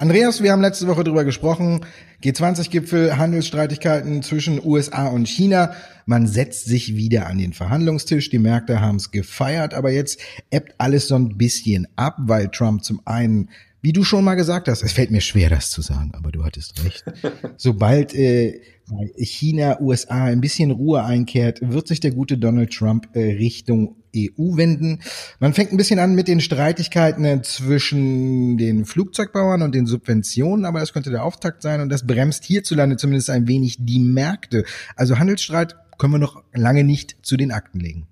Andreas, wir haben letzte Woche drüber gesprochen. G20-Gipfel, Handelsstreitigkeiten zwischen USA und China. Man setzt sich wieder an den Verhandlungstisch. Die Märkte haben es gefeiert, aber jetzt ebbt alles so ein bisschen ab, weil Trump zum einen wie du schon mal gesagt hast, es fällt mir schwer, das zu sagen, aber du hattest recht. Sobald äh, China, USA ein bisschen Ruhe einkehrt, wird sich der gute Donald Trump äh, Richtung EU wenden. Man fängt ein bisschen an mit den Streitigkeiten äh, zwischen den Flugzeugbauern und den Subventionen, aber das könnte der Auftakt sein und das bremst hierzulande zumindest ein wenig die Märkte. Also Handelsstreit können wir noch lange nicht zu den Akten legen.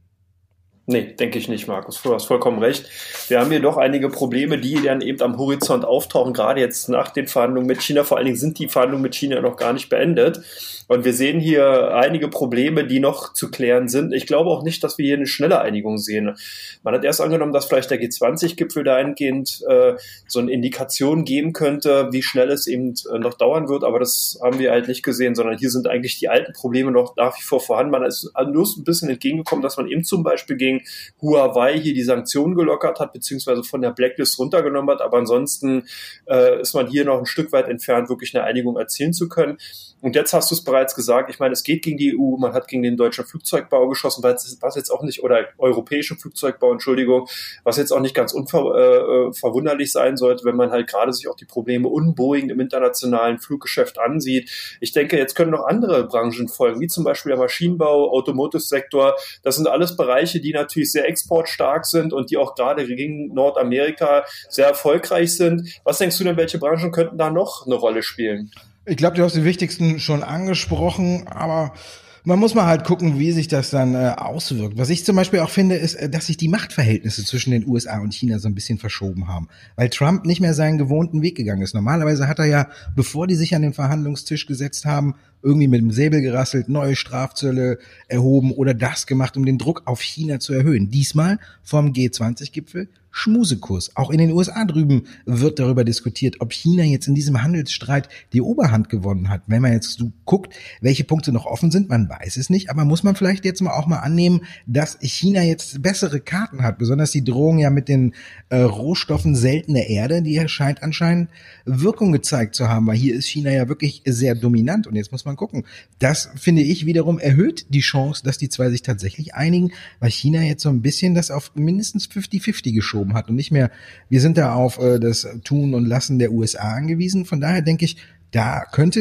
Nee, denke ich nicht, Markus. Du hast vollkommen recht. Wir haben hier doch einige Probleme, die dann eben am Horizont auftauchen, gerade jetzt nach den Verhandlungen mit China. Vor allen Dingen sind die Verhandlungen mit China noch gar nicht beendet. Und wir sehen hier einige Probleme, die noch zu klären sind. Ich glaube auch nicht, dass wir hier eine schnelle Einigung sehen. Man hat erst angenommen, dass vielleicht der G20-Gipfel dahingehend äh, so eine Indikation geben könnte, wie schnell es eben äh, noch dauern wird. Aber das haben wir halt nicht gesehen, sondern hier sind eigentlich die alten Probleme noch nach wie vor vorhanden. Man ist nur ein bisschen entgegengekommen, dass man eben zum Beispiel gegen Huawei hier die Sanktionen gelockert hat, beziehungsweise von der Blacklist runtergenommen hat. Aber ansonsten äh, ist man hier noch ein Stück weit entfernt, wirklich eine Einigung erzielen zu können. Und jetzt hast du es bereits gesagt, ich meine, es geht gegen die EU, man hat gegen den deutschen Flugzeugbau geschossen, was jetzt auch nicht, oder europäischen Flugzeugbau, Entschuldigung, was jetzt auch nicht ganz unverwunderlich äh, sein sollte, wenn man halt gerade sich auch die Probleme unboeing im internationalen Fluggeschäft ansieht. Ich denke, jetzt können noch andere Branchen folgen, wie zum Beispiel der Maschinenbau, Automotive-Sektor. Das sind alles Bereiche, die natürlich sehr exportstark sind und die auch gerade gegen Nordamerika sehr erfolgreich sind. Was denkst du denn, welche Branchen könnten da noch eine Rolle spielen? Ich glaube, du hast die wichtigsten schon angesprochen, aber man muss mal halt gucken, wie sich das dann äh, auswirkt. Was ich zum Beispiel auch finde, ist, äh, dass sich die Machtverhältnisse zwischen den USA und China so ein bisschen verschoben haben, weil Trump nicht mehr seinen gewohnten Weg gegangen ist. Normalerweise hat er ja, bevor die sich an den Verhandlungstisch gesetzt haben, irgendwie mit dem Säbel gerasselt, neue Strafzölle erhoben oder das gemacht, um den Druck auf China zu erhöhen. Diesmal vom G20-Gipfel Schmusekurs. Auch in den USA drüben wird darüber diskutiert, ob China jetzt in diesem Handelsstreit die Oberhand gewonnen hat. Wenn man jetzt so guckt, welche Punkte noch offen sind, man weiß es nicht, aber muss man vielleicht jetzt mal auch mal annehmen, dass China jetzt bessere Karten hat, besonders die Drohung ja mit den äh, Rohstoffen seltener Erde, die scheint anscheinend Wirkung gezeigt zu haben, weil hier ist China ja wirklich sehr dominant und jetzt muss man gucken. Das finde ich wiederum erhöht die Chance, dass die zwei sich tatsächlich einigen, weil China jetzt so ein bisschen das auf mindestens 50-50 geschoben geschoben hat und nicht mehr, wir sind da auf äh, das Tun und Lassen der USA angewiesen. Von daher denke ich, da könnte,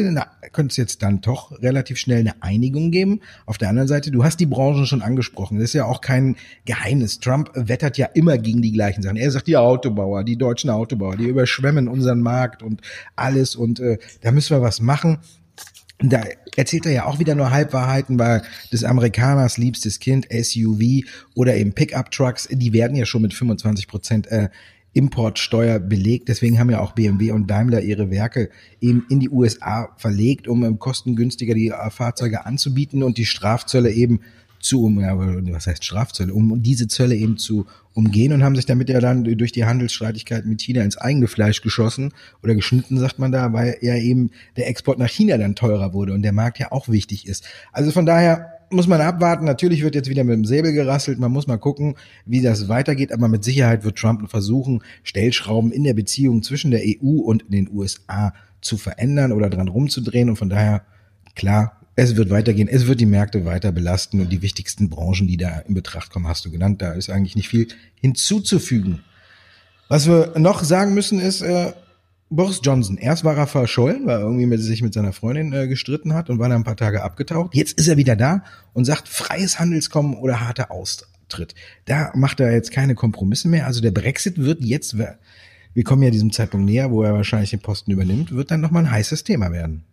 könnte es jetzt dann doch relativ schnell eine Einigung geben. Auf der anderen Seite, du hast die Branchen schon angesprochen. Das ist ja auch kein Geheimnis. Trump wettert ja immer gegen die gleichen Sachen. Er sagt, die Autobauer, die deutschen Autobauer, die überschwemmen unseren Markt und alles und äh, da müssen wir was machen. Da erzählt er ja auch wieder nur Halbwahrheiten, weil des Amerikaners liebstes Kind, SUV oder eben Pickup-Trucks, die werden ja schon mit 25 Prozent äh, Importsteuer belegt. Deswegen haben ja auch BMW und Daimler ihre Werke eben in die USA verlegt, um ähm, kostengünstiger die äh, Fahrzeuge anzubieten und die Strafzölle eben zu, um, was heißt Strafzölle, um diese Zölle eben zu umgehen und haben sich damit ja dann durch die Handelsstreitigkeiten mit China ins eigene Fleisch geschossen oder geschnitten, sagt man da, weil ja eben der Export nach China dann teurer wurde und der Markt ja auch wichtig ist. Also von daher muss man abwarten. Natürlich wird jetzt wieder mit dem Säbel gerasselt. Man muss mal gucken, wie das weitergeht. Aber mit Sicherheit wird Trump versuchen, Stellschrauben in der Beziehung zwischen der EU und den USA zu verändern oder dran rumzudrehen. Und von daher, klar, es wird weitergehen, es wird die Märkte weiter belasten und die wichtigsten Branchen, die da in Betracht kommen, hast du genannt. Da ist eigentlich nicht viel hinzuzufügen. Was wir noch sagen müssen ist, äh, Boris Johnson. Erst war er verschollen, weil er irgendwie mit, sich mit seiner Freundin äh, gestritten hat und war dann ein paar Tage abgetaucht. Jetzt ist er wieder da und sagt freies Handelskommen oder harter Austritt. Da macht er jetzt keine Kompromisse mehr. Also der Brexit wird jetzt, wir kommen ja diesem Zeitpunkt näher, wo er wahrscheinlich den Posten übernimmt, wird dann nochmal ein heißes Thema werden.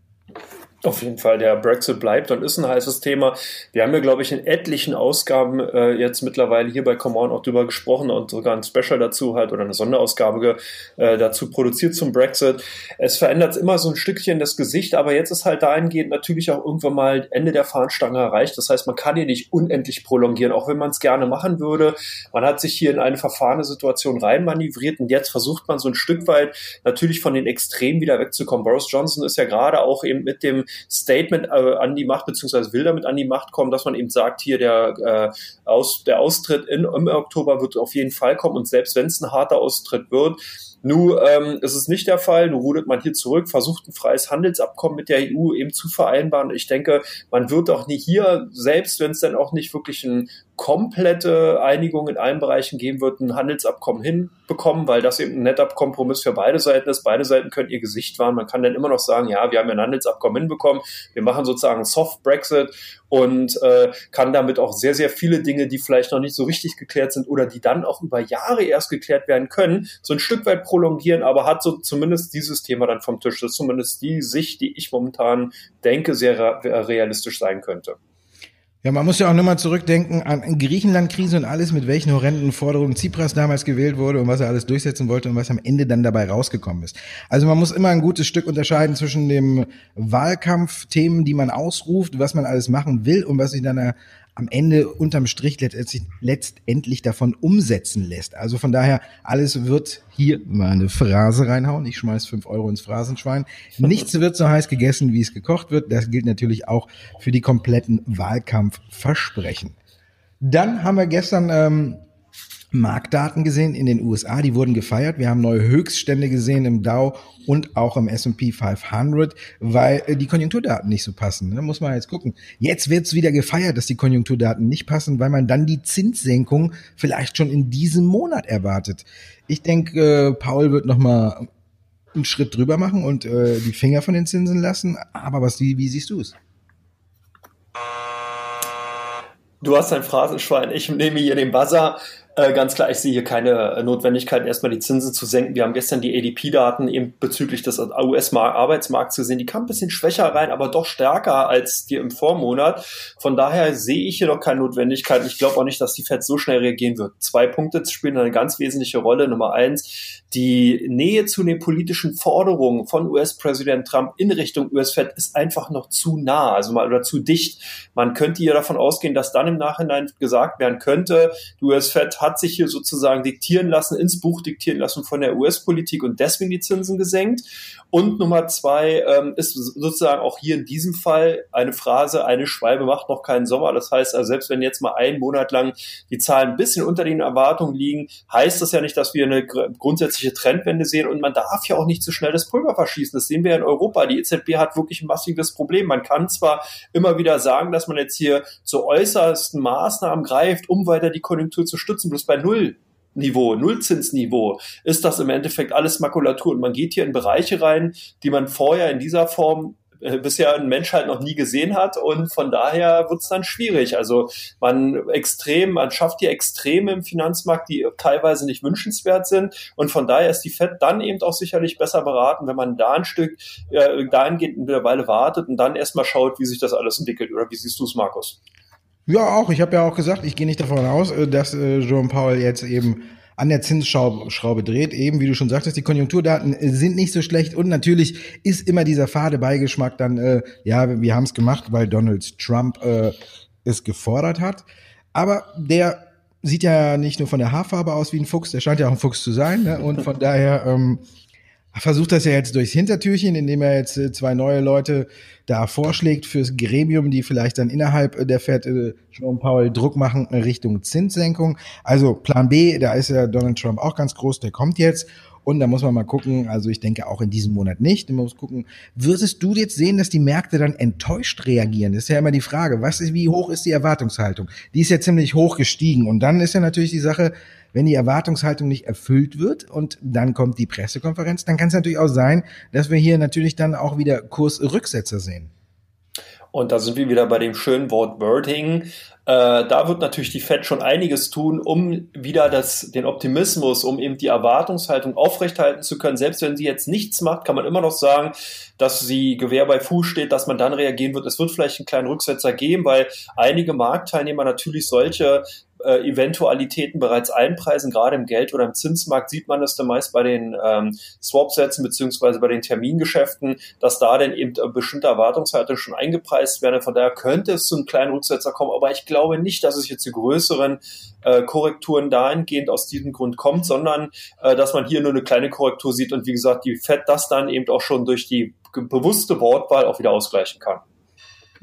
Auf jeden Fall, der Brexit bleibt und ist ein heißes Thema. Wir haben ja, glaube ich, in etlichen Ausgaben äh, jetzt mittlerweile hier bei Come On auch drüber gesprochen und sogar ein Special dazu halt oder eine Sonderausgabe äh, dazu produziert zum Brexit. Es verändert immer so ein Stückchen das Gesicht, aber jetzt ist halt dahingehend natürlich auch irgendwann mal Ende der Fahnenstange erreicht. Das heißt, man kann hier nicht unendlich prolongieren, auch wenn man es gerne machen würde. Man hat sich hier in eine verfahrene Situation reinmanövriert und jetzt versucht man so ein Stück weit natürlich von den Extremen wieder wegzukommen. Boris Johnson ist ja gerade auch eben mit dem Statement äh, an die Macht, beziehungsweise will damit an die Macht kommen, dass man eben sagt, hier der, äh, aus, der Austritt in, im Oktober wird auf jeden Fall kommen. Und selbst wenn es ein harter Austritt wird, nun ähm, ist es nicht der Fall. Nun rudert man hier zurück, versucht ein freies Handelsabkommen mit der EU eben zu vereinbaren. Ich denke, man wird auch nie hier, selbst wenn es dann auch nicht wirklich ein komplette Einigung in allen Bereichen geben wird, ein Handelsabkommen hinbekommen, weil das eben ein netter Kompromiss für beide Seiten ist. Beide Seiten können ihr Gesicht wahren. Man kann dann immer noch sagen, ja, wir haben ein Handelsabkommen hinbekommen, wir machen sozusagen Soft Brexit und äh, kann damit auch sehr, sehr viele Dinge, die vielleicht noch nicht so richtig geklärt sind oder die dann auch über Jahre erst geklärt werden können, so ein Stück weit prolongieren, aber hat so zumindest dieses Thema dann vom Tisch. Das ist zumindest die Sicht, die ich momentan denke, sehr realistisch sein könnte. Ja, man muss ja auch nochmal zurückdenken an Griechenland-Krise und alles, mit welchen horrenden Forderungen Tsipras damals gewählt wurde und was er alles durchsetzen wollte und was am Ende dann dabei rausgekommen ist. Also man muss immer ein gutes Stück unterscheiden zwischen dem Wahlkampfthemen, die man ausruft, was man alles machen will und was sich dann am Ende unterm Strich letztendlich, letztendlich davon umsetzen lässt. Also von daher, alles wird hier mal eine Phrase reinhauen. Ich schmeiß fünf Euro ins Phrasenschwein. Nichts wird so heiß gegessen, wie es gekocht wird. Das gilt natürlich auch für die kompletten Wahlkampfversprechen. Dann haben wir gestern ähm, Marktdaten gesehen in den USA, die wurden gefeiert. Wir haben neue Höchststände gesehen im Dow und auch im S&P 500, weil äh, die Konjunkturdaten nicht so passen. Da muss man jetzt gucken. Jetzt wird's wieder gefeiert, dass die Konjunkturdaten nicht passen, weil man dann die Zinssenkung vielleicht schon in diesem Monat erwartet. Ich denke, äh, Paul wird noch mal einen Schritt drüber machen und äh, die Finger von den Zinsen lassen. Aber was, wie, wie siehst du es? Du hast ein Phrasenschwein, ich nehme hier den Buzzer. Äh, ganz klar, ich sehe hier keine äh, Notwendigkeit, erstmal die Zinsen zu senken. Wir haben gestern die ADP-Daten eben bezüglich des US-Arbeitsmarkts gesehen. Die kam ein bisschen schwächer rein, aber doch stärker als die im Vormonat. Von daher sehe ich hier noch keine Notwendigkeit. Ich glaube auch nicht, dass die Fed so schnell reagieren wird. Zwei Punkte spielen eine ganz wesentliche Rolle. Nummer eins, die Nähe zu den politischen Forderungen von US-Präsident Trump in Richtung US-Fed ist einfach noch zu nah, also mal oder zu dicht. Man könnte hier davon ausgehen, dass dann im Nachhinein gesagt werden könnte, die US-Fed hat sich hier sozusagen diktieren lassen, ins Buch diktieren lassen von der US-Politik und deswegen die Zinsen gesenkt. Und Nummer zwei ähm, ist sozusagen auch hier in diesem Fall eine Phrase, eine Schwalbe macht noch keinen Sommer. Das heißt, also selbst wenn jetzt mal einen Monat lang die Zahlen ein bisschen unter den Erwartungen liegen, heißt das ja nicht, dass wir eine grundsätzliche Trendwende sehen. Und man darf ja auch nicht zu so schnell das Pulver verschießen. Das sehen wir in Europa. Die EZB hat wirklich ein massives Problem. Man kann zwar immer wieder sagen, dass man jetzt hier zu äußersten Maßnahmen greift, um weiter die Konjunktur zu stützen, bloß bei Null Niveau, Nullzinsniveau, ist das im Endeffekt alles Makulatur. Und man geht hier in Bereiche rein, die man vorher in dieser Form äh, bisher ein Mensch halt noch nie gesehen hat und von daher wird es dann schwierig. Also man extrem, man schafft hier Extreme im Finanzmarkt, die teilweise nicht wünschenswert sind und von daher ist die Fed dann eben auch sicherlich besser beraten, wenn man da ein Stück äh, dahingehend eine Weile wartet und dann erstmal schaut, wie sich das alles entwickelt. Oder wie siehst du es, Markus? Ja, auch. Ich habe ja auch gesagt, ich gehe nicht davon aus, äh, dass äh, Powell jetzt eben an der Zinsschraube dreht. Eben, wie du schon sagtest, die Konjunkturdaten äh, sind nicht so schlecht und natürlich ist immer dieser fade Beigeschmack dann, äh, ja, wir haben es gemacht, weil Donald Trump äh, es gefordert hat. Aber der sieht ja nicht nur von der Haarfarbe aus wie ein Fuchs, der scheint ja auch ein Fuchs zu sein. Ne? Und von daher ähm, versucht das ja jetzt durchs Hintertürchen, indem er jetzt äh, zwei neue Leute da vorschlägt fürs Gremium, die vielleicht dann innerhalb äh, der Fed äh, Jerome Powell Druck machen Richtung Zinssenkung. Also Plan B, da ist ja Donald Trump auch ganz groß, der kommt jetzt. Und da muss man mal gucken, also ich denke auch in diesem Monat nicht. Man muss gucken, würdest du jetzt sehen, dass die Märkte dann enttäuscht reagieren? Das ist ja immer die Frage, was ist, wie hoch ist die Erwartungshaltung? Die ist ja ziemlich hoch gestiegen. Und dann ist ja natürlich die Sache, wenn die Erwartungshaltung nicht erfüllt wird und dann kommt die Pressekonferenz, dann kann es natürlich auch sein, dass wir hier natürlich dann auch wieder Kursrücksetzer sehen. Und da sind wir wieder bei dem schönen Wort Wording. Äh, da wird natürlich die Fed schon einiges tun, um wieder das, den Optimismus, um eben die Erwartungshaltung aufrechthalten zu können. Selbst wenn sie jetzt nichts macht, kann man immer noch sagen, dass sie Gewehr bei Fuß steht, dass man dann reagieren wird. Es wird vielleicht einen kleinen Rücksetzer geben, weil einige Marktteilnehmer natürlich solche äh, Eventualitäten bereits einpreisen. Gerade im Geld- oder im Zinsmarkt sieht man das dann meist bei den ähm, Swap-Sätzen beziehungsweise bei den Termingeschäften, dass da dann eben äh, bestimmte Erwartungshaltungen schon eingepreist werden. Von daher könnte es zu einem kleinen Rücksetzer kommen, aber ich glaube nicht, dass es jetzt zu größeren äh, Korrekturen dahingehend aus diesem Grund kommt, sondern äh, dass man hier nur eine kleine Korrektur sieht und wie gesagt, die FED das dann eben auch schon durch die bewusste Wortwahl auch wieder ausgleichen kann.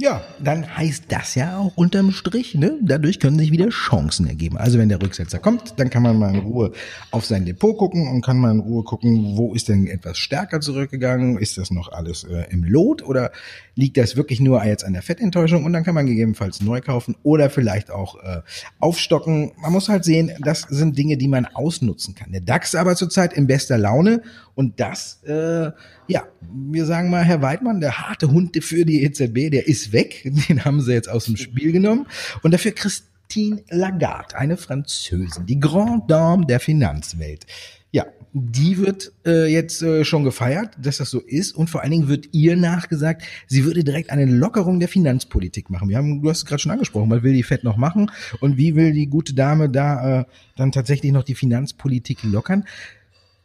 Ja, dann heißt das ja auch unterm Strich, ne? Dadurch können sich wieder Chancen ergeben. Also wenn der Rücksetzer kommt, dann kann man mal in Ruhe auf sein Depot gucken und kann mal in Ruhe gucken, wo ist denn etwas stärker zurückgegangen? Ist das noch alles äh, im Lot oder liegt das wirklich nur jetzt an der Fettenttäuschung? Und dann kann man gegebenenfalls neu kaufen oder vielleicht auch äh, aufstocken. Man muss halt sehen, das sind Dinge, die man ausnutzen kann. Der DAX aber zurzeit in bester Laune und das, äh, ja, wir sagen mal, Herr Weidmann, der harte Hund für die EZB, der ist weg. Den haben sie jetzt aus dem Spiel genommen. Und dafür Christine Lagarde, eine Französin, die Grande Dame der Finanzwelt. Ja, die wird äh, jetzt äh, schon gefeiert, dass das so ist und vor allen Dingen wird ihr nachgesagt, sie würde direkt eine Lockerung der Finanzpolitik machen. Wir haben, du hast es gerade schon angesprochen, was will die Fed noch machen und wie will die gute Dame da äh, dann tatsächlich noch die Finanzpolitik lockern?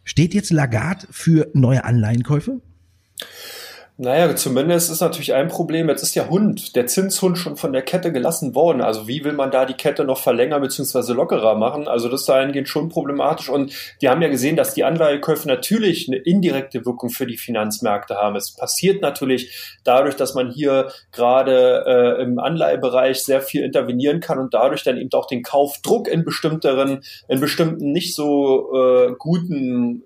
Steht jetzt Lagarde für neue Anleihenkäufe? Naja, zumindest ist natürlich ein Problem. Jetzt ist der Hund, der Zinshund schon von der Kette gelassen worden. Also wie will man da die Kette noch verlängern bzw. lockerer machen? Also das dahingehend schon problematisch. Und die haben ja gesehen, dass die Anleihekäufe natürlich eine indirekte Wirkung für die Finanzmärkte haben. Es passiert natürlich dadurch, dass man hier gerade äh, im Anleihebereich sehr viel intervenieren kann und dadurch dann eben auch den Kaufdruck in bestimmteren, in bestimmten nicht so äh, guten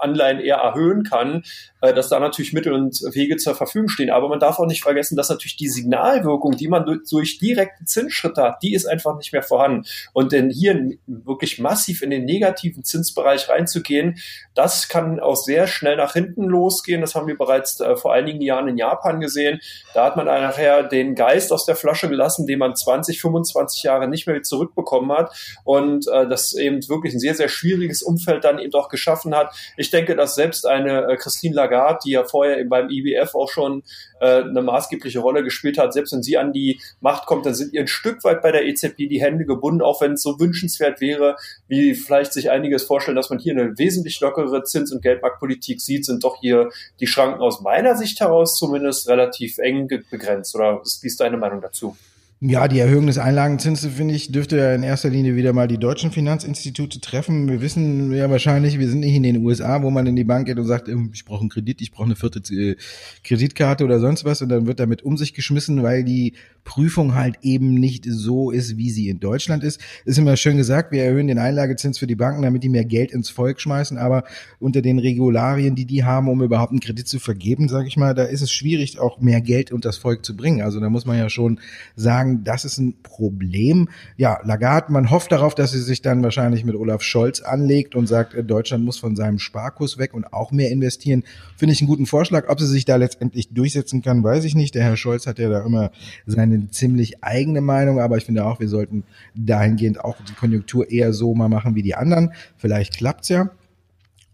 Anleihen eher erhöhen kann, äh, dass da natürlich Mittel und Wege zur Verfügung stehen. Aber man darf auch nicht vergessen, dass natürlich die Signalwirkung, die man durch, direkte Zinsschritte hat, die ist einfach nicht mehr vorhanden. Und denn hier wirklich massiv in den negativen Zinsbereich reinzugehen, das kann auch sehr schnell nach hinten losgehen. Das haben wir bereits äh, vor einigen Jahren in Japan gesehen. Da hat man nachher den Geist aus der Flasche gelassen, den man 20, 25 Jahre nicht mehr zurückbekommen hat. Und äh, das eben wirklich ein sehr, sehr schwieriges Umfeld dann eben auch geschaffen hat. Ich denke, dass selbst eine äh, Christine Lagarde, die ja vorher beim IWF auch schon äh, eine maßgebliche Rolle gespielt hat. Selbst wenn sie an die Macht kommt, dann sind ihr ein Stück weit bei der EZB die Hände gebunden, auch wenn es so wünschenswert wäre, wie vielleicht sich einiges vorstellen, dass man hier eine wesentlich lockere Zins- und Geldmarktpolitik sieht, sind doch hier die Schranken aus meiner Sicht heraus zumindest relativ eng begrenzt. Oder wie ist deine Meinung dazu? Ja, die Erhöhung des Einlagenzinses, finde ich, dürfte ja in erster Linie wieder mal die deutschen Finanzinstitute treffen. Wir wissen ja wahrscheinlich, wir sind nicht in den USA, wo man in die Bank geht und sagt, ähm, ich brauche einen Kredit, ich brauche eine vierte äh, Kreditkarte oder sonst was und dann wird damit um sich geschmissen, weil die Prüfung halt eben nicht so ist, wie sie in Deutschland ist. Ist immer schön gesagt, wir erhöhen den Einlagezins für die Banken, damit die mehr Geld ins Volk schmeißen, aber unter den Regularien, die die haben, um überhaupt einen Kredit zu vergeben, sage ich mal, da ist es schwierig, auch mehr Geld unter das Volk zu bringen. Also da muss man ja schon sagen, sagen, das ist ein Problem. Ja, Lagarde, man hofft darauf, dass sie sich dann wahrscheinlich mit Olaf Scholz anlegt und sagt, äh, Deutschland muss von seinem Sparkurs weg und auch mehr investieren. Finde ich einen guten Vorschlag. Ob sie sich da letztendlich durchsetzen kann, weiß ich nicht. Der Herr Scholz hat ja da immer seine ziemlich eigene Meinung, aber ich finde auch, wir sollten dahingehend auch die Konjunktur eher so mal machen wie die anderen. Vielleicht klappt's ja.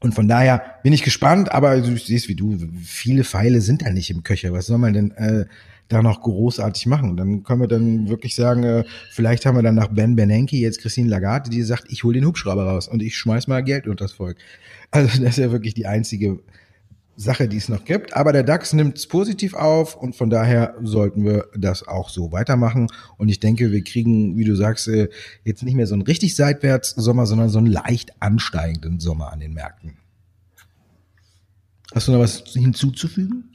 Und von daher bin ich gespannt, aber du siehst wie du, viele Pfeile sind da nicht im Köcher. Was soll man denn äh, da noch großartig machen. Dann können wir dann wirklich sagen, äh, vielleicht haben wir dann nach Ben Bernanke jetzt Christine Lagarde, die sagt, ich hole den Hubschrauber raus und ich schmeiß mal Geld unter das Volk. Also das ist ja wirklich die einzige Sache, die es noch gibt. Aber der DAX nimmt es positiv auf und von daher sollten wir das auch so weitermachen. Und ich denke, wir kriegen, wie du sagst, äh, jetzt nicht mehr so einen richtig seitwärts Sommer, sondern so einen leicht ansteigenden Sommer an den Märkten. Hast du noch was hinzuzufügen?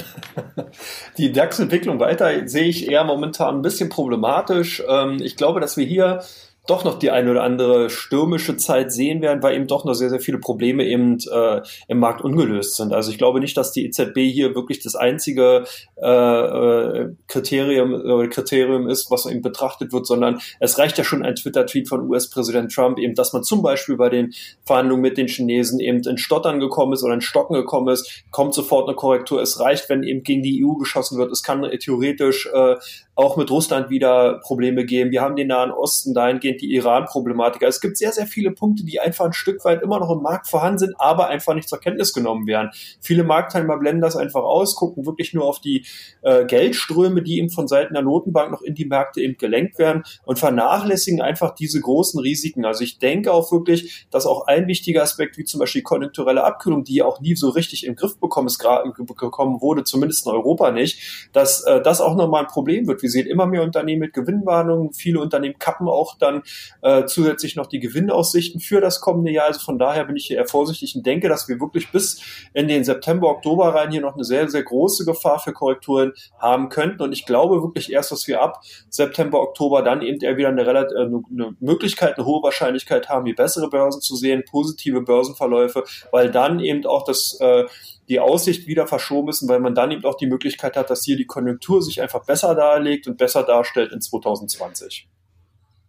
Die DAX-Entwicklung weiter sehe ich eher momentan ein bisschen problematisch. Ähm, ich glaube, dass wir hier doch noch die eine oder andere stürmische Zeit sehen werden, weil eben doch noch sehr, sehr viele Probleme eben äh, im Markt ungelöst sind. Also ich glaube nicht, dass die EZB hier wirklich das einzige äh, äh, Kriterium, äh, Kriterium ist, was eben betrachtet wird, sondern es reicht ja schon ein Twitter-Tweet von US-Präsident Trump, eben, dass man zum Beispiel bei den Verhandlungen mit den Chinesen eben in Stottern gekommen ist oder in Stocken gekommen ist, kommt sofort eine Korrektur. Es reicht, wenn eben gegen die EU geschossen wird. Es kann theoretisch äh, auch mit Russland wieder Probleme geben. Wir haben den Nahen Osten, dahingehend die Iran-Problematik. Also es gibt sehr, sehr viele Punkte, die einfach ein Stück weit immer noch im Markt vorhanden sind, aber einfach nicht zur Kenntnis genommen werden. Viele Marktteilnehmer blenden das einfach aus, gucken wirklich nur auf die äh, Geldströme, die eben von Seiten der Notenbank noch in die Märkte eben gelenkt werden und vernachlässigen einfach diese großen Risiken. Also ich denke auch wirklich, dass auch ein wichtiger Aspekt, wie zum Beispiel konjunkturelle Abkühlung, die auch nie so richtig im Griff bekommen, ist, gekommen wurde, zumindest in Europa nicht, dass äh, das auch nochmal ein Problem wird wir sehen immer mehr Unternehmen mit Gewinnwarnungen. Viele Unternehmen kappen auch dann äh, zusätzlich noch die Gewinnaussichten für das kommende Jahr. Also von daher bin ich hier eher vorsichtig und denke, dass wir wirklich bis in den September, Oktober rein hier noch eine sehr, sehr große Gefahr für Korrekturen haben könnten. Und ich glaube wirklich erst, dass wir ab September, Oktober dann eben eher wieder eine, relativ, äh, eine Möglichkeit, eine hohe Wahrscheinlichkeit haben, hier bessere Börsen zu sehen, positive Börsenverläufe, weil dann eben auch das äh, die Aussicht wieder verschoben ist, weil man dann eben auch die Möglichkeit hat, dass hier die Konjunktur sich einfach besser darlegt und besser darstellt in 2020.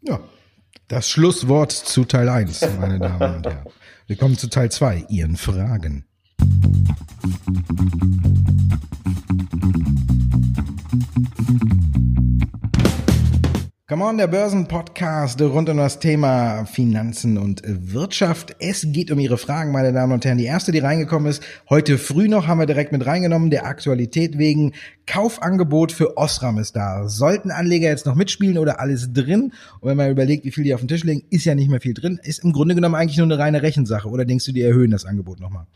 Ja, das Schlusswort zu Teil 1, meine Damen und Herren. Wir kommen zu Teil 2, Ihren Fragen. Come on, der Börsenpodcast rund um das Thema Finanzen und Wirtschaft. Es geht um Ihre Fragen, meine Damen und Herren. Die erste, die reingekommen ist, heute früh noch, haben wir direkt mit reingenommen, der Aktualität wegen. Kaufangebot für Osram ist da. Sollten Anleger jetzt noch mitspielen oder alles drin? Und wenn man überlegt, wie viel die auf dem Tisch legen, ist ja nicht mehr viel drin. Ist im Grunde genommen eigentlich nur eine reine Rechensache. Oder denkst du, die erhöhen das Angebot nochmal?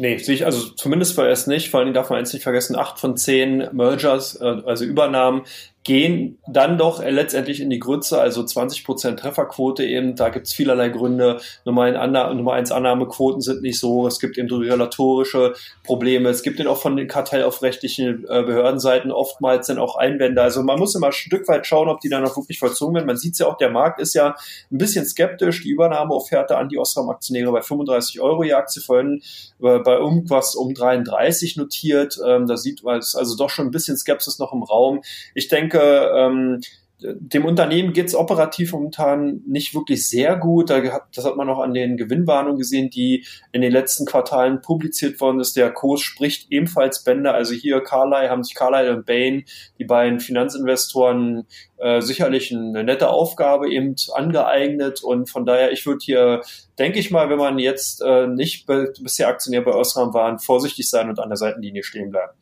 Nee, sehe also zumindest vorerst nicht. Vor allem darf man eins nicht vergessen, acht von zehn Mergers, äh, also Übernahmen, gehen dann doch letztendlich in die Grütze, also 20% Trefferquote eben, da gibt es vielerlei Gründe. Nummer, ein, Nummer eins Annahmequoten sind nicht so, es gibt eben regulatorische Probleme, es gibt eben auch von den kartellaufrechtlichen äh, Behördenseiten oftmals dann auch Einwände. Also man muss immer ein Stück weit schauen, ob die dann auch wirklich vollzogen werden. Man sieht ja auch, der Markt ist ja ein bisschen skeptisch. Die Übernahmeofferte an die Osram-Aktionäre bei 35 Euro die Aktie vorhin äh, bei irgendwas um 33 notiert. Ähm, da sieht man, also doch schon ein bisschen Skepsis noch im Raum. Ich denke, denke, ähm, dem Unternehmen geht es operativ momentan nicht wirklich sehr gut. Das hat man auch an den Gewinnwarnungen gesehen, die in den letzten Quartalen publiziert worden ist. Der Kurs spricht ebenfalls Bände. Also hier Carlyle haben sich Carlyle und Bain, die beiden Finanzinvestoren, äh, sicherlich eine nette Aufgabe eben angeeignet. Und von daher, ich würde hier, denke ich mal, wenn man jetzt äh, nicht bisher Aktionär bei Osram war, vorsichtig sein und an der Seitenlinie stehen bleiben.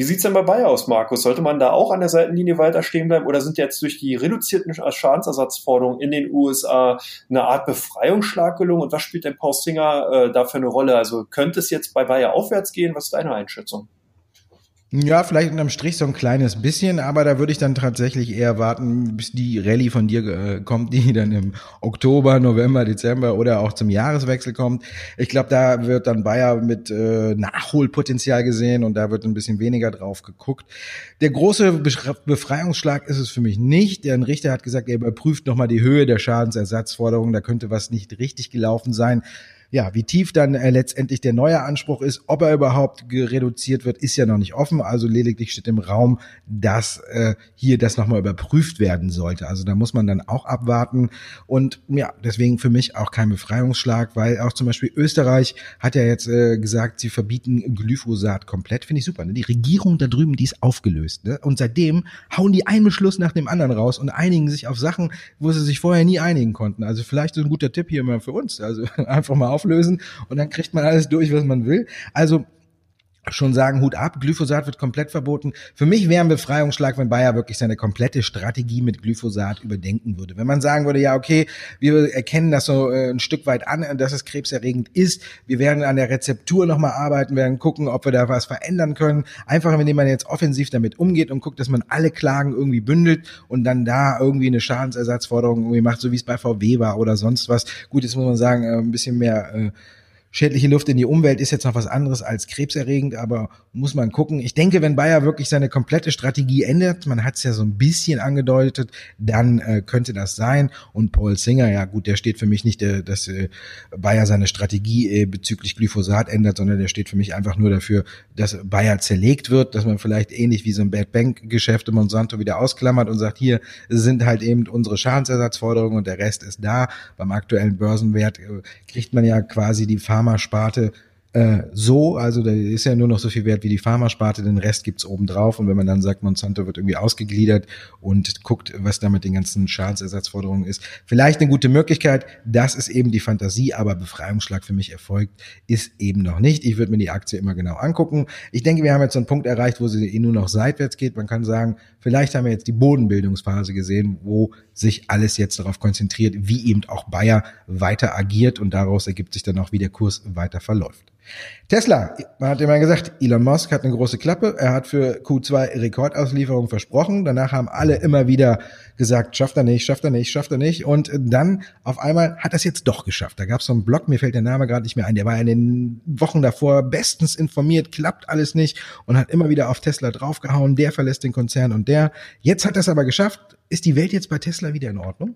Wie sieht's denn bei Bayer aus, Markus? Sollte man da auch an der Seitenlinie weiter stehen bleiben oder sind jetzt durch die reduzierten Schadensersatzforderungen in den USA eine Art Befreiungsschlag gelungen? Und was spielt denn Paul Singer äh, da für eine Rolle? Also könnte es jetzt bei Bayer aufwärts gehen? Was ist deine Einschätzung? Ja, vielleicht unterm Strich so ein kleines bisschen, aber da würde ich dann tatsächlich eher warten, bis die Rallye von dir äh, kommt, die dann im Oktober, November, Dezember oder auch zum Jahreswechsel kommt. Ich glaube, da wird dann Bayer mit äh, Nachholpotenzial gesehen und da wird ein bisschen weniger drauf geguckt. Der große Befreiungsschlag ist es für mich nicht. Der Richter hat gesagt, er überprüft nochmal die Höhe der Schadensersatzforderungen. Da könnte was nicht richtig gelaufen sein. Ja, wie tief dann äh, letztendlich der neue Anspruch ist, ob er überhaupt reduziert wird, ist ja noch nicht offen. Also lediglich steht im Raum, dass äh, hier das nochmal überprüft werden sollte. Also da muss man dann auch abwarten. Und ja, deswegen für mich auch kein Befreiungsschlag, weil auch zum Beispiel Österreich hat ja jetzt äh, gesagt, sie verbieten Glyphosat komplett. Finde ich super. Ne? Die Regierung da drüben, die ist aufgelöst. Ne? Und seitdem hauen die einen Beschluss nach dem anderen raus und einigen sich auf Sachen, wo sie sich vorher nie einigen konnten. Also vielleicht so ein guter Tipp hier mal für uns. Also einfach mal auf auflösen und dann kriegt man alles durch, was man will. Also schon sagen, Hut ab, Glyphosat wird komplett verboten. Für mich wäre ein Befreiungsschlag, wenn Bayer wirklich seine komplette Strategie mit Glyphosat überdenken würde. Wenn man sagen würde, ja, okay, wir erkennen das so äh, ein Stück weit an, dass es krebserregend ist. Wir werden an der Rezeptur nochmal arbeiten, werden gucken, ob wir da was verändern können. Einfach, indem man jetzt offensiv damit umgeht und guckt, dass man alle Klagen irgendwie bündelt und dann da irgendwie eine Schadensersatzforderung irgendwie macht, so wie es bei VW war oder sonst was. Gut, jetzt muss man sagen, äh, ein bisschen mehr äh, schädliche Luft in die Umwelt ist jetzt noch was anderes als krebserregend, aber muss man gucken. Ich denke, wenn Bayer wirklich seine komplette Strategie ändert, man hat es ja so ein bisschen angedeutet, dann äh, könnte das sein. Und Paul Singer, ja gut, der steht für mich nicht, äh, dass äh, Bayer seine Strategie äh, bezüglich Glyphosat ändert, sondern der steht für mich einfach nur dafür, dass Bayer zerlegt wird, dass man vielleicht ähnlich wie so ein Bad Bank Geschäft Monsanto wieder ausklammert und sagt, hier sind halt eben unsere Schadensersatzforderungen und der Rest ist da. Beim aktuellen Börsenwert äh, kriegt man ja quasi die Farm Pharmasparte äh, so, also da ist ja nur noch so viel wert wie die Pharmasparte, den Rest gibt's oben drauf und wenn man dann sagt, Monsanto wird irgendwie ausgegliedert und guckt, was da mit den ganzen Schadensersatzforderungen ist, vielleicht eine gute Möglichkeit, das ist eben die Fantasie, aber Befreiungsschlag für mich erfolgt, ist eben noch nicht. Ich würde mir die Aktie immer genau angucken. Ich denke, wir haben jetzt so einen Punkt erreicht, wo sie eh nur noch seitwärts geht. Man kann sagen, vielleicht haben wir jetzt die Bodenbildungsphase gesehen, wo sich alles jetzt darauf konzentriert, wie eben auch Bayer weiter agiert und daraus ergibt sich dann auch, wie der Kurs weiter verläuft. Tesla, man hat immer gesagt, Elon Musk hat eine große Klappe. Er hat für Q2 Rekordauslieferung versprochen. Danach haben alle immer wieder gesagt, schafft er nicht, schafft er nicht, schafft er nicht. Und dann auf einmal hat er es jetzt doch geschafft. Da gab es so einen Blog, mir fällt der Name gerade nicht mehr ein. Der war in den Wochen davor bestens informiert, klappt alles nicht und hat immer wieder auf Tesla draufgehauen. Der verlässt den Konzern und der. Jetzt hat es aber geschafft. Ist die Welt jetzt bei Tesla wieder in Ordnung?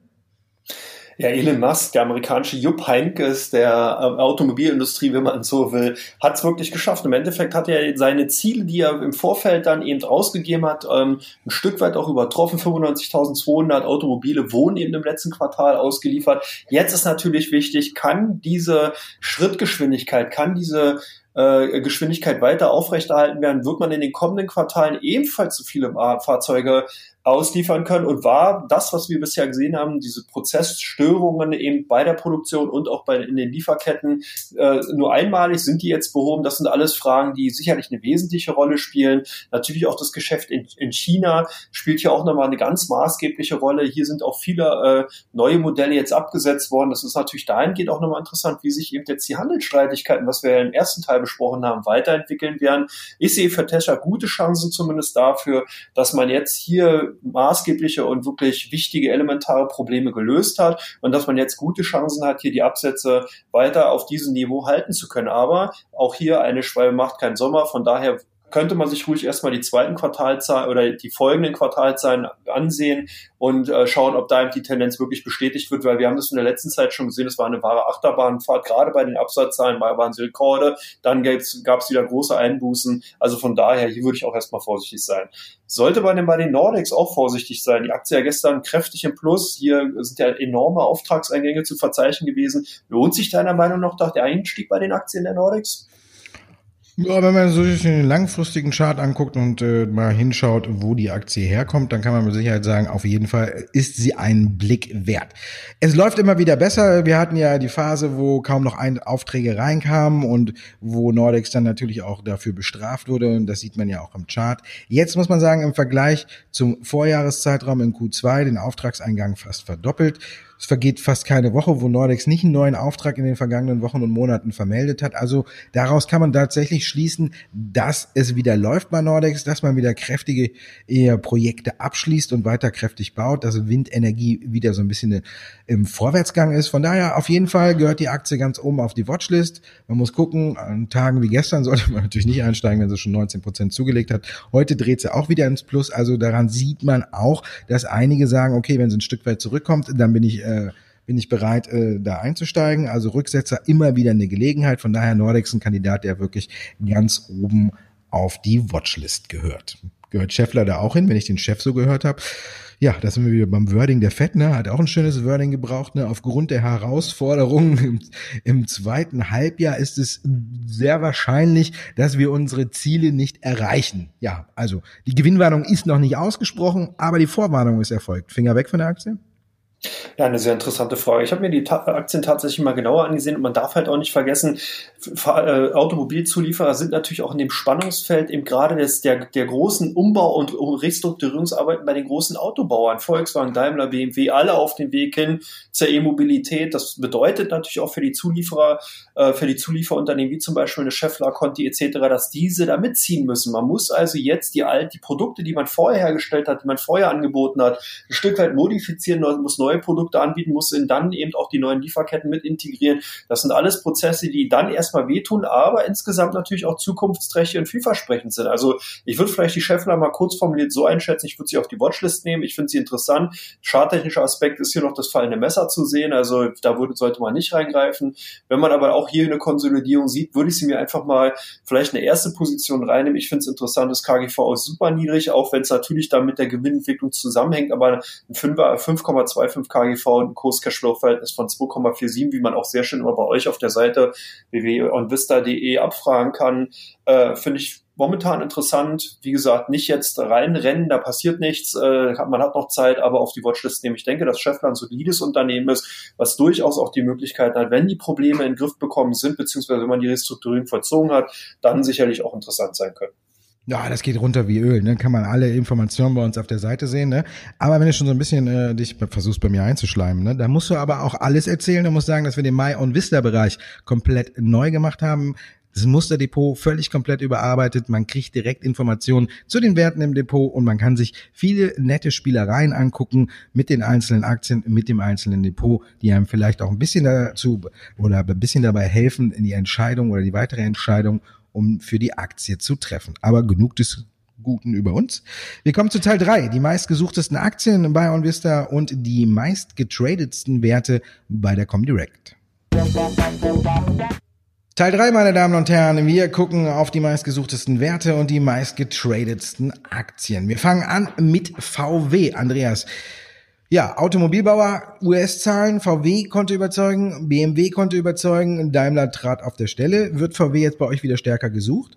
Ja, Elon Musk, der amerikanische Jupp Heynckes der äh, Automobilindustrie, wenn man so will, hat es wirklich geschafft. Im Endeffekt hat er seine Ziele, die er im Vorfeld dann eben rausgegeben hat, ähm, ein Stück weit auch übertroffen. 95.200 Automobile wurden eben im letzten Quartal ausgeliefert. Jetzt ist natürlich wichtig, kann diese Schrittgeschwindigkeit, kann diese äh, Geschwindigkeit weiter aufrechterhalten werden, wird man in den kommenden Quartalen ebenfalls so viele Fahrzeuge ausliefern können und war das, was wir bisher gesehen haben, diese Prozessstörungen eben bei der Produktion und auch bei in den Lieferketten äh, nur einmalig sind die jetzt behoben. Das sind alles Fragen, die sicherlich eine wesentliche Rolle spielen. Natürlich auch das Geschäft in, in China spielt hier auch nochmal eine ganz maßgebliche Rolle. Hier sind auch viele äh, neue Modelle jetzt abgesetzt worden. Das ist natürlich dahingehend auch nochmal interessant, wie sich eben jetzt die Handelsstreitigkeiten, was wir ja im ersten Teil besprochen haben, weiterentwickeln werden. Ich sehe für Tesla gute Chancen zumindest dafür, dass man jetzt hier maßgebliche und wirklich wichtige elementare Probleme gelöst hat und dass man jetzt gute Chancen hat, hier die Absätze weiter auf diesem Niveau halten zu können. Aber auch hier eine Schwalbe macht keinen Sommer. Von daher könnte man sich ruhig erstmal die zweiten Quartalzahlen oder die folgenden Quartalzahlen ansehen und äh, schauen, ob da die Tendenz wirklich bestätigt wird, weil wir haben das in der letzten Zeit schon gesehen, es war eine wahre Achterbahnfahrt, gerade bei den Absatzzahlen waren sie Rekorde, dann gab es wieder große Einbußen, also von daher, hier würde ich auch erstmal vorsichtig sein. Sollte man denn bei den Nordics auch vorsichtig sein? Die Aktie ja gestern kräftig im Plus, hier sind ja enorme Auftragseingänge zu verzeichnen gewesen. Lohnt sich deiner Meinung nach der Einstieg bei den Aktien der Nordics? Ja, wenn man so den langfristigen Chart anguckt und äh, mal hinschaut, wo die Aktie herkommt, dann kann man mit Sicherheit sagen, auf jeden Fall ist sie einen Blick wert. Es läuft immer wieder besser. Wir hatten ja die Phase, wo kaum noch ein Aufträge reinkamen und wo Nordex dann natürlich auch dafür bestraft wurde. Und das sieht man ja auch im Chart. Jetzt muss man sagen, im Vergleich zum Vorjahreszeitraum in Q2 den Auftragseingang fast verdoppelt. Es vergeht fast keine Woche, wo Nordex nicht einen neuen Auftrag in den vergangenen Wochen und Monaten vermeldet hat. Also daraus kann man tatsächlich schließen, dass es wieder läuft bei Nordex, dass man wieder kräftige Projekte abschließt und weiter kräftig baut, dass Windenergie wieder so ein bisschen im Vorwärtsgang ist. Von daher auf jeden Fall gehört die Aktie ganz oben auf die Watchlist. Man muss gucken, an Tagen wie gestern sollte man natürlich nicht einsteigen, wenn sie schon 19 Prozent zugelegt hat. Heute dreht sie auch wieder ins Plus. Also daran sieht man auch, dass einige sagen, okay, wenn sie ein Stück weit zurückkommt, dann bin ich äh, bin ich bereit, äh, da einzusteigen. Also Rücksetzer immer wieder eine Gelegenheit. Von daher Nordex ein Kandidat, der wirklich ganz oben auf die Watchlist gehört. Gehört Scheffler da auch hin, wenn ich den Chef so gehört habe? Ja, da sind wir wieder beim Wording der Fett, ne? Hat auch ein schönes Wording gebraucht, ne? Aufgrund der Herausforderungen im, im zweiten Halbjahr ist es sehr wahrscheinlich, dass wir unsere Ziele nicht erreichen. Ja, also die Gewinnwarnung ist noch nicht ausgesprochen, aber die Vorwarnung ist erfolgt. Finger weg von der Aktie? Ja, eine sehr interessante Frage. Ich habe mir die Ta Aktien tatsächlich mal genauer angesehen und man darf halt auch nicht vergessen, äh, Automobilzulieferer sind natürlich auch in dem Spannungsfeld eben gerade des, der, der großen Umbau- und Restrukturierungsarbeiten bei den großen Autobauern, Volkswagen, Daimler, BMW, alle auf dem Weg hin zur E-Mobilität. Das bedeutet natürlich auch für die Zulieferer, äh, für die Zulieferunternehmen wie zum Beispiel eine Scheffler, Conti etc., dass diese da mitziehen müssen. Man muss also jetzt die alt, die Produkte, die man vorher hergestellt hat, die man vorher angeboten hat, ein Stück weit modifizieren, muss neue neue Produkte anbieten, muss dann eben auch die neuen Lieferketten mit integrieren. Das sind alles Prozesse, die dann erstmal wehtun, aber insgesamt natürlich auch zukunftsträchtig und vielversprechend sind. Also ich würde vielleicht die Chefler mal kurz formuliert so einschätzen, ich würde sie auf die Watchlist nehmen. Ich finde sie interessant. Schadtechnischer Aspekt ist hier noch das fallende Messer zu sehen. Also da würde, sollte man nicht reingreifen. Wenn man aber auch hier eine Konsolidierung sieht, würde ich sie mir einfach mal vielleicht eine erste Position reinnehmen. Ich finde es interessant, das KGV ist super niedrig, auch wenn es natürlich dann mit der Gewinnentwicklung zusammenhängt, aber ein 5,25 KGV und ein Kurs-Cashflow-Verhältnis von 2,47, wie man auch sehr schön immer bei euch auf der Seite www.onvista.de abfragen kann, äh, finde ich momentan interessant. Wie gesagt, nicht jetzt reinrennen, da passiert nichts, äh, man hat noch Zeit, aber auf die Watchlist nehmen. Ich denke, dass Chefler ein solides Unternehmen ist, was durchaus auch die Möglichkeit hat, wenn die Probleme in den Griff bekommen sind, beziehungsweise wenn man die Restrukturierung vollzogen hat, dann sicherlich auch interessant sein können. Ja, das geht runter wie Öl, ne? Kann man alle Informationen bei uns auf der Seite sehen, ne? Aber wenn du schon so ein bisschen äh, dich versuchst bei mir einzuschleimen, ne, dann musst du aber auch alles erzählen. Du musst sagen, dass wir den Mai on Vista Bereich komplett neu gemacht haben. Das Musterdepot völlig komplett überarbeitet. Man kriegt direkt Informationen zu den Werten im Depot und man kann sich viele nette Spielereien angucken mit den einzelnen Aktien, mit dem einzelnen Depot, die einem vielleicht auch ein bisschen dazu oder ein bisschen dabei helfen in die Entscheidung oder die weitere Entscheidung um für die Aktie zu treffen. Aber genug des Guten über uns. Wir kommen zu Teil drei: die meistgesuchtesten Aktien bei OnVista und die meistgetradetsten Werte bei der Comdirect. Teil drei, meine Damen und Herren. Wir gucken auf die meistgesuchtesten Werte und die meistgetradetsten Aktien. Wir fangen an mit VW. Andreas, ja, Automobilbauer, US-Zahlen, VW konnte überzeugen, BMW konnte überzeugen, Daimler trat auf der Stelle. Wird VW jetzt bei euch wieder stärker gesucht?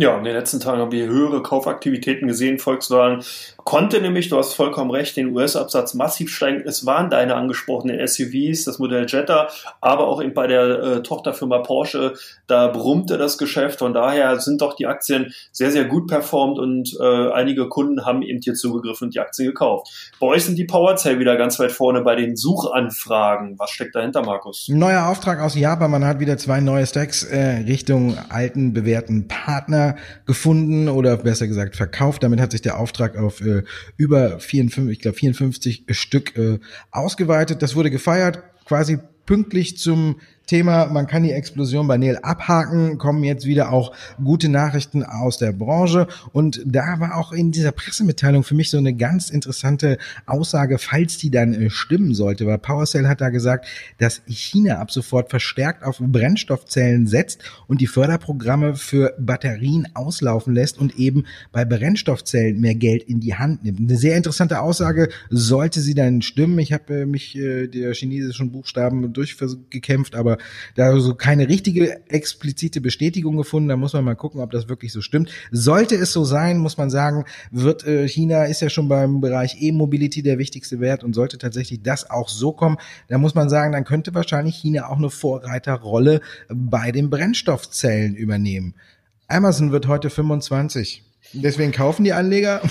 Ja, in den letzten Tagen haben wir höhere Kaufaktivitäten gesehen. Volkswagen konnte nämlich, du hast vollkommen recht, den US-Absatz massiv steigen. Es waren deine angesprochenen SUVs, das Modell Jetta, aber auch eben bei der äh, Tochterfirma Porsche, da brummte das Geschäft. Von daher sind doch die Aktien sehr, sehr gut performt und äh, einige Kunden haben eben hier zugegriffen und die Aktien gekauft. Bei euch sind die Powerzell wieder ganz weit vorne bei den Suchanfragen. Was steckt dahinter, Markus? Neuer Auftrag aus Japan. Man hat wieder zwei neue Stacks äh, Richtung alten bewährten Partner gefunden oder besser gesagt verkauft. Damit hat sich der Auftrag auf äh, über 54, ich glaube 54 Stück äh, ausgeweitet. Das wurde gefeiert, quasi pünktlich zum Thema, man kann die Explosion bei Neil abhaken, kommen jetzt wieder auch gute Nachrichten aus der Branche. Und da war auch in dieser Pressemitteilung für mich so eine ganz interessante Aussage, falls die dann äh, stimmen sollte, weil PowerCell hat da gesagt, dass China ab sofort verstärkt auf Brennstoffzellen setzt und die Förderprogramme für Batterien auslaufen lässt und eben bei Brennstoffzellen mehr Geld in die Hand nimmt. Eine sehr interessante Aussage, sollte sie dann stimmen. Ich habe äh, mich äh, der chinesischen Buchstaben durchgekämpft, aber da so keine richtige explizite Bestätigung gefunden. Da muss man mal gucken, ob das wirklich so stimmt. Sollte es so sein, muss man sagen, wird äh, China ist ja schon beim Bereich E-Mobility der wichtigste Wert und sollte tatsächlich das auch so kommen, da muss man sagen, dann könnte wahrscheinlich China auch eine Vorreiterrolle bei den Brennstoffzellen übernehmen. Amazon wird heute 25. Deswegen kaufen die Anleger.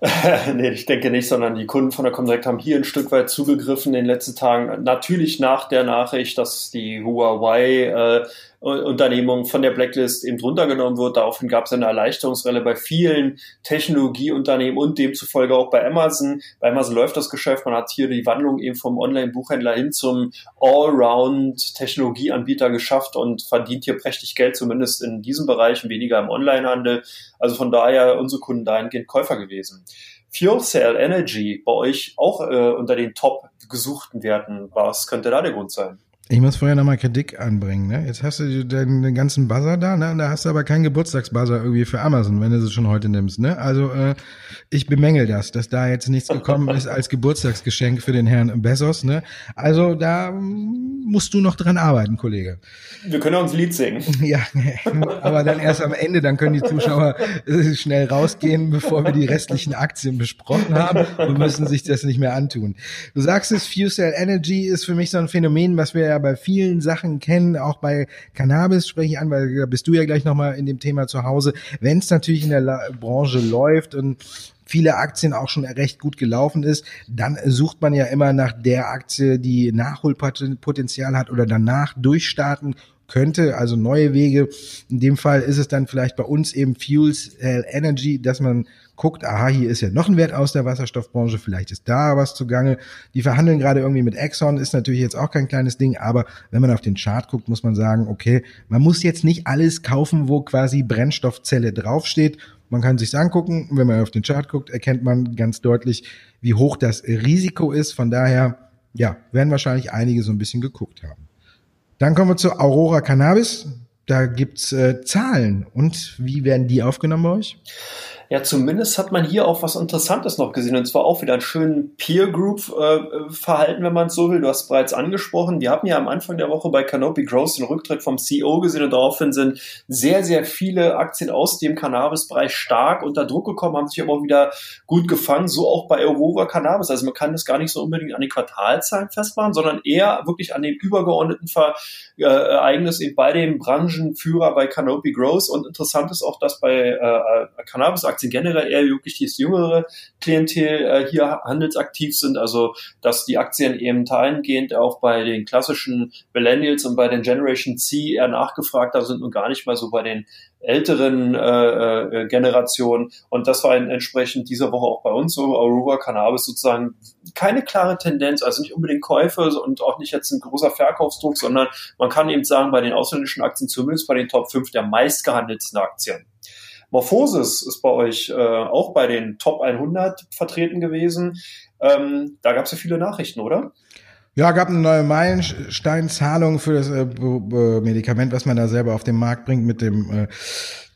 nee, ich denke nicht, sondern die Kunden von der Comdirect haben hier ein Stück weit zugegriffen in den letzten Tagen. Natürlich nach der Nachricht, dass die Huawei äh, Unternehmung von der Blacklist eben runtergenommen wird. Daraufhin gab es eine Erleichterungsrelle bei vielen Technologieunternehmen und demzufolge auch bei Amazon. Bei Amazon läuft das Geschäft. Man hat hier die Wandlung eben vom Online-Buchhändler hin zum Allround-Technologieanbieter geschafft und verdient hier prächtig Geld, zumindest in diesem Bereich weniger im Onlinehandel. Also von daher unsere Kunden dahingehend Käufer gewesen. Fuel Cell Energy bei euch auch äh, unter den top gesuchten Werten. Was könnte da der Grund sein? Ich muss vorher nochmal Kritik anbringen. Ne? Jetzt hast du den, ganzen Buzzer da, ne? Und da hast du aber keinen Geburtstagsbuzzer irgendwie für Amazon, wenn du es schon heute nimmst. Ne? Also äh, ich bemängel das, dass da jetzt nichts gekommen ist als Geburtstagsgeschenk für den Herrn Bezos. Ne? Also da musst du noch dran arbeiten, Kollege. Wir können uns Lied singen. Ja, aber dann erst am Ende, dann können die Zuschauer äh, schnell rausgehen, bevor wir die restlichen Aktien besprochen haben und müssen sich das nicht mehr antun. Du sagst es, Fuel Cell Energy ist für mich so ein Phänomen, was wir ja bei vielen Sachen kennen, auch bei Cannabis spreche ich an, weil da bist du ja gleich nochmal in dem Thema zu Hause. Wenn es natürlich in der La Branche läuft und viele Aktien auch schon recht gut gelaufen ist, dann sucht man ja immer nach der Aktie, die Nachholpotenzial hat oder danach durchstarten könnte, also neue Wege. In dem Fall ist es dann vielleicht bei uns eben Fuels Energy, dass man guckt, aha, hier ist ja noch ein Wert aus der Wasserstoffbranche, vielleicht ist da was zugange. Die verhandeln gerade irgendwie mit Exxon, ist natürlich jetzt auch kein kleines Ding, aber wenn man auf den Chart guckt, muss man sagen, okay, man muss jetzt nicht alles kaufen, wo quasi Brennstoffzelle draufsteht. Man kann sich's angucken, wenn man auf den Chart guckt, erkennt man ganz deutlich, wie hoch das Risiko ist. Von daher, ja, werden wahrscheinlich einige so ein bisschen geguckt haben. Dann kommen wir zu Aurora Cannabis. Da gibt's äh, Zahlen. Und wie werden die aufgenommen bei euch? Ja, zumindest hat man hier auch was Interessantes noch gesehen und zwar auch wieder einen schönen Peer Group äh, wenn man es so will. Du hast bereits angesprochen. Wir haben ja am Anfang der Woche bei Canopy Growth den Rücktritt vom CEO gesehen und daraufhin sind sehr, sehr viele Aktien aus dem Cannabis-Bereich stark unter Druck gekommen, haben sich aber auch wieder gut gefangen. So auch bei Aurora Cannabis. Also man kann das gar nicht so unbedingt an den Quartalzahlen festmachen, sondern eher wirklich an den übergeordneten Ver äh, Ereignis bei dem Branchenführer bei Canopy Growth. Und interessant ist auch, dass bei äh, Cannabis-Aktien generell eher wirklich das jüngere Klientel äh, hier handelsaktiv sind. Also dass die Aktien eben dahingehend auch bei den klassischen Millennials und bei den Generation C eher nachgefragter sind und gar nicht mal so bei den älteren äh, äh, Generationen. Und das war entsprechend dieser Woche auch bei uns so. Aurora Cannabis sozusagen keine klare Tendenz, also nicht unbedingt Käufe und auch nicht jetzt ein großer Verkaufsdruck, sondern man kann eben sagen, bei den ausländischen Aktien, zumindest bei den Top 5 der meistgehandelten Aktien. Morphosis ist bei euch äh, auch bei den Top 100 vertreten gewesen. Ähm, da gab es ja viele Nachrichten, oder? Ja, gab eine neue Meilensteinzahlung für das äh, Medikament, was man da selber auf den Markt bringt mit dem äh,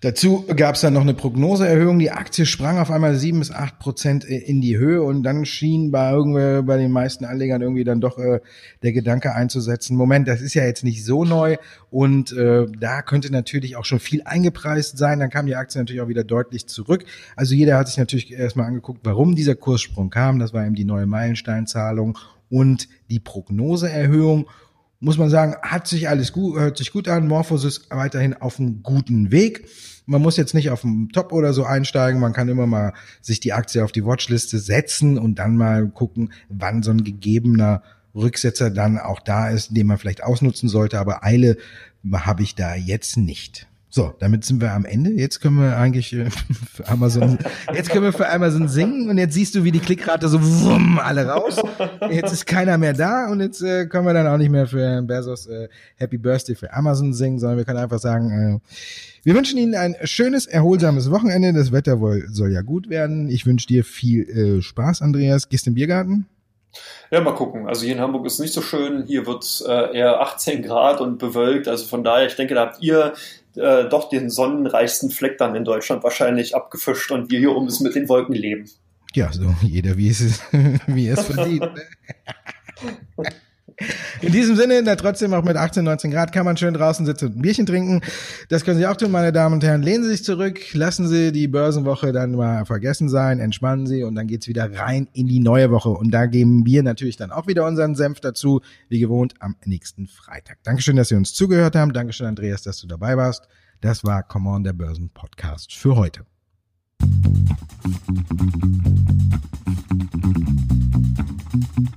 Dazu gab es dann noch eine Prognoseerhöhung. Die Aktie sprang auf einmal sieben bis acht Prozent in die Höhe und dann schien bei irgendwie bei den meisten Anlegern irgendwie dann doch äh, der Gedanke einzusetzen: Moment, das ist ja jetzt nicht so neu und äh, da könnte natürlich auch schon viel eingepreist sein. Dann kam die Aktie natürlich auch wieder deutlich zurück. Also jeder hat sich natürlich erstmal angeguckt, warum dieser Kurssprung kam. Das war eben die neue Meilensteinzahlung und die Prognoseerhöhung muss man sagen, hat sich alles gut, hört sich gut an. Morphosis weiterhin auf einem guten Weg. Man muss jetzt nicht auf dem Top oder so einsteigen. Man kann immer mal sich die Aktie auf die Watchliste setzen und dann mal gucken, wann so ein gegebener Rücksetzer dann auch da ist, den man vielleicht ausnutzen sollte. Aber Eile habe ich da jetzt nicht. So, damit sind wir am Ende. Jetzt können wir eigentlich äh, für Amazon, jetzt können wir für Amazon singen und jetzt siehst du, wie die Klickrate so wumm, alle raus. Jetzt ist keiner mehr da und jetzt äh, können wir dann auch nicht mehr für Herrn Bezos äh, Happy Birthday für Amazon singen, sondern wir können einfach sagen, äh, wir wünschen Ihnen ein schönes, erholsames Wochenende. Das Wetter soll ja gut werden. Ich wünsche dir viel äh, Spaß, Andreas. Gehst im Biergarten? Ja, mal gucken. Also hier in Hamburg ist es nicht so schön. Hier wird es äh, eher 18 Grad und bewölkt. Also von daher, ich denke, da habt ihr äh, doch den sonnenreichsten Fleck dann in Deutschland wahrscheinlich abgefischt und wir hier oben es mit den Wolken leben. Ja, so jeder wie es, wie es verdient. In diesem Sinne, da trotzdem auch mit 18, 19 Grad kann man schön draußen sitzen und ein Bierchen trinken. Das können Sie auch tun, meine Damen und Herren. Lehnen Sie sich zurück, lassen Sie die Börsenwoche dann mal vergessen sein, entspannen Sie und dann geht es wieder rein in die neue Woche. Und da geben wir natürlich dann auch wieder unseren Senf dazu, wie gewohnt, am nächsten Freitag. Dankeschön, dass Sie uns zugehört haben. Dankeschön, Andreas, dass du dabei warst. Das war Come on, der Börsen Podcast für heute. Thank.